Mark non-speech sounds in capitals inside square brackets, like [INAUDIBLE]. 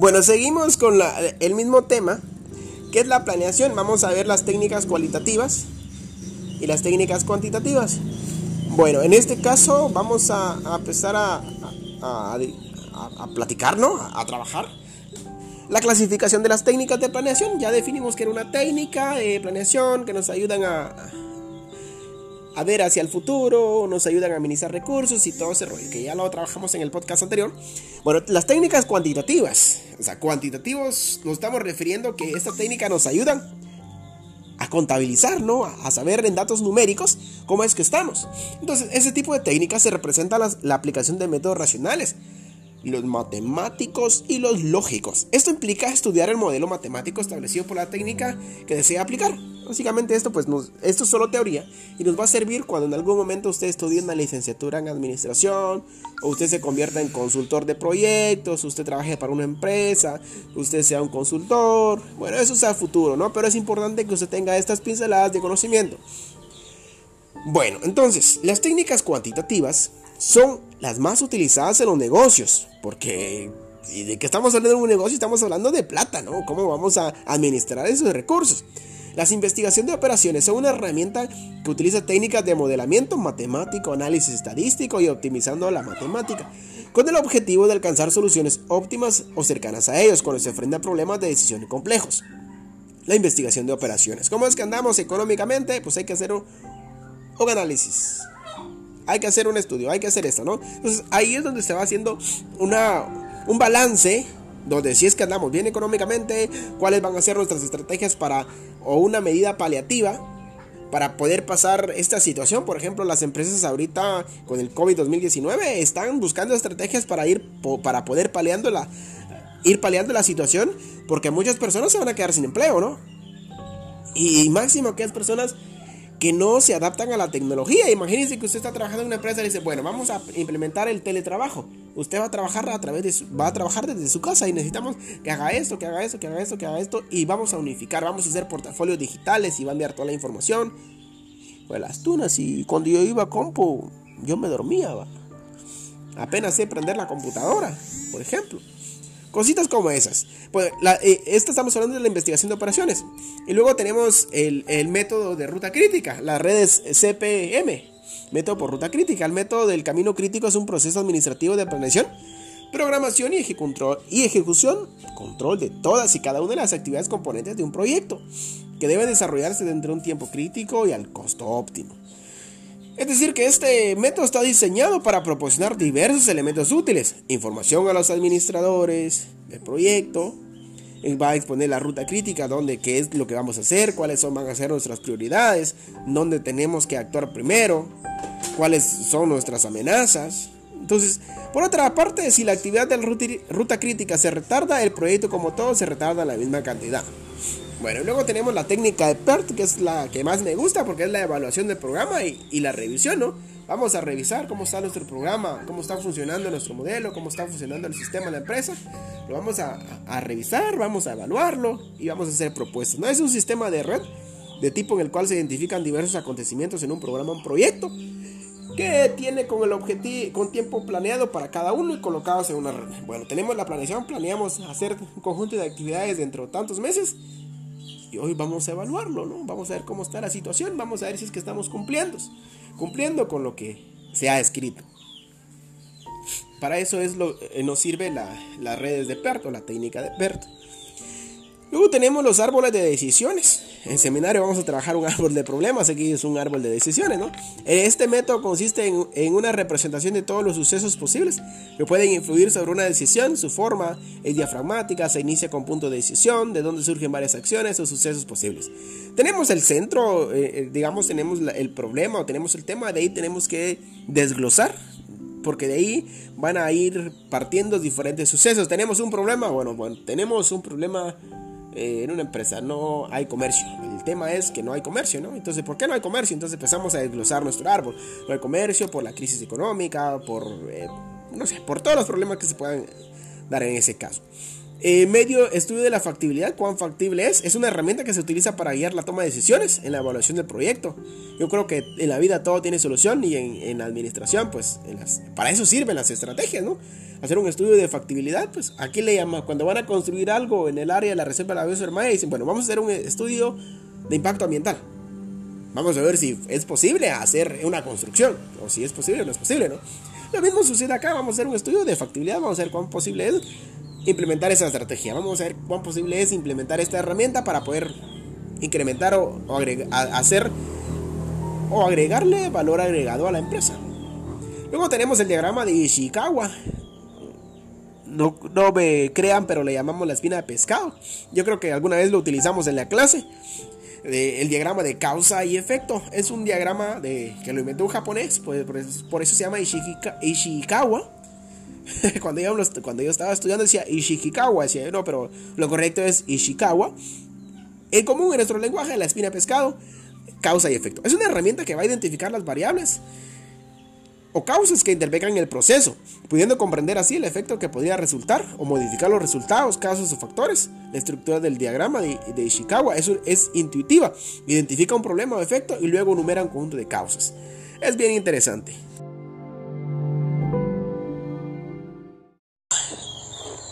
Bueno, seguimos con el mismo tema, que es la planeación. Vamos a ver las técnicas cualitativas y las técnicas cuantitativas. Bueno, en este caso vamos a, empezar a, a, platicar, ¿no? A, trabajar. La clasificación de las técnicas de planeación. Ya definimos que era una técnica de planeación que nos ayudan a, a ver hacia el futuro, nos ayudan a administrar recursos y todo ese rollo, que ya lo trabajamos en el podcast anterior. Bueno, las técnicas cuantitativas, o sea, cuantitativos, nos estamos refiriendo que esta técnica nos ayudan a contabilizar, ¿no? A saber en datos numéricos cómo es que estamos. Entonces, ese tipo de técnicas se representa la aplicación de métodos racionales los matemáticos y los lógicos. Esto implica estudiar el modelo matemático establecido por la técnica que desea aplicar. Básicamente esto pues esto es solo teoría y nos va a servir cuando en algún momento usted estudie una licenciatura en administración o usted se convierta en consultor de proyectos, usted trabaje para una empresa, usted sea un consultor. Bueno, eso es a futuro, ¿no? Pero es importante que usted tenga estas pinceladas de conocimiento. Bueno, entonces, las técnicas cuantitativas son las más utilizadas en los negocios. Porque, ¿y de qué estamos hablando de un negocio? Estamos hablando de plata, ¿no? ¿Cómo vamos a administrar esos recursos? Las investigaciones de operaciones son una herramienta que utiliza técnicas de modelamiento matemático, análisis estadístico y optimizando la matemática, con el objetivo de alcanzar soluciones óptimas o cercanas a ellos cuando se enfrenta a problemas de decisión complejos. La investigación de operaciones. ¿Cómo es que andamos económicamente? Pues hay que hacer un análisis hay que hacer un estudio, hay que hacer esto, ¿no? Entonces ahí es donde se va haciendo una, un balance donde si es que andamos bien económicamente, cuáles van a ser nuestras estrategias para, o una medida paliativa para poder pasar esta situación. Por ejemplo, las empresas ahorita con el COVID-2019 están buscando estrategias para ir, para poder paliando la, ir paliando la situación, porque muchas personas se van a quedar sin empleo, ¿no? Y, máximo que las personas que no se adaptan a la tecnología. Imagínense que usted está trabajando en una empresa y dice, bueno, vamos a implementar el teletrabajo. Usted va a trabajar a través de va a trabajar desde su casa y necesitamos que haga esto, que haga esto, que haga esto, que haga esto y vamos a unificar, vamos a hacer portafolios digitales y va a enviar toda la información. Pues las tunas y cuando yo iba a compu, yo me dormía. Apenas sé prender la computadora, por ejemplo. Cositas como esas. Pues la, eh, esta estamos hablando de la investigación de operaciones. Y luego tenemos el, método de ruta crítica, las redes CPM. Método por ruta crítica. El método del camino crítico es un proceso administrativo de planeación, programación y, y ejecución, control de todas y cada una de las actividades componentes de un proyecto, que debe desarrollarse dentro de un tiempo crítico y al costo óptimo. Es decir, que este método está diseñado para proporcionar diversos elementos útiles, información a los administradores del proyecto, va a exponer la ruta crítica, donde qué es lo que vamos a hacer, cuáles son, van a ser nuestras prioridades, dónde tenemos que actuar primero, cuáles son nuestras amenazas. Entonces, por otra parte, si la actividad de la ruta, ruta crítica se retarda, el proyecto como todo se retarda la misma cantidad. Bueno, luego tenemos la técnica de PERT, que es la que más me gusta porque es la evaluación del programa y, la revisión, ¿no? Vamos a revisar cómo está nuestro programa, cómo está funcionando nuestro modelo, cómo está funcionando el sistema de la empresa. Lo vamos a, revisar, vamos a evaluarlo y vamos a hacer propuestas. No es un sistema de red de tipo en el cual se identifican diversos acontecimientos en un programa, un proyecto que tiene con el objetivo, con tiempo planeado para cada uno y colocados en una red. Bueno, tenemos la planeación, planeamos hacer un conjunto de actividades dentro de tantos meses y hoy vamos a evaluarlo, ¿no? Vamos a ver cómo está la situación, vamos a ver si es que estamos cumpliendo, cumpliendo con lo que se ha escrito. Para eso es lo, eh, nos sirve la, las redes de PERT o la técnica de PERT. Luego tenemos los árboles de decisiones. En seminario vamos a trabajar un [LAUGHS] árbol de problemas, aquí es un árbol de decisiones, ¿no? Este método consiste en, una representación de todos los sucesos posibles que pueden influir sobre una decisión. Su forma es diafragmática, se inicia con punto de decisión, de donde surgen varias acciones o sucesos posibles. Tenemos el centro, eh, eh, digamos, tenemos el problema o tenemos el tema, de ahí tenemos que desglosar porque de ahí van a ir partiendo diferentes sucesos. Tenemos un problema, bueno, tenemos un problema eh, en una empresa no hay comercio. El tema es que no hay comercio, ¿no? Entonces, ¿por qué no hay comercio? Entonces empezamos a desglosar nuestro árbol. No hay comercio por la crisis económica, por, eh, no sé, por todos los problemas que se puedan dar en ese caso. Eh, medio estudio de la factibilidad, cuán factible es. Es una herramienta que se utiliza para guiar la toma de decisiones en la evaluación del proyecto. Yo creo que en la vida todo tiene solución y en, la administración, pues para eso sirven las estrategias, ¿no? Hacer un estudio de factibilidad, pues aquí le llama, cuando van a construir algo en el área de la reserva de la biosfera dicen, bueno, vamos a hacer un estudio de impacto ambiental. Vamos a ver si es posible hacer una construcción, o si es posible o no es posible, ¿no? Lo mismo sucede acá, vamos a hacer un estudio de factibilidad, vamos a ver cuán posible es implementar esa estrategia. Vamos a ver cuán posible es implementar esta herramienta para poder incrementar o, hacer o agregarle valor agregado a la empresa. Luego tenemos el diagrama de Ishikawa. No, no me crean, pero le llamamos la espina de pescado. Yo creo que alguna vez lo utilizamos en la clase. el diagrama de causa y efecto. Es un diagrama de, que lo inventó un japonés, pues, por, eso, se llama Ishikawa [LAUGHS] cuando, yo, cuando yo estaba estudiando decía Ishikawa, decía no, pero lo correcto es Ishikawa. En común en nuestro lenguaje, la espina pescado, causa y efecto. Es una herramienta que va a identificar las variables o causas que intervengan en el proceso, pudiendo comprender así el efecto que podría resultar o modificar los resultados, casos o factores. La estructura del diagrama de, de Ishikawa es, es intuitiva, identifica un problema o efecto y luego enumera un conjunto de causas. Es bien interesante.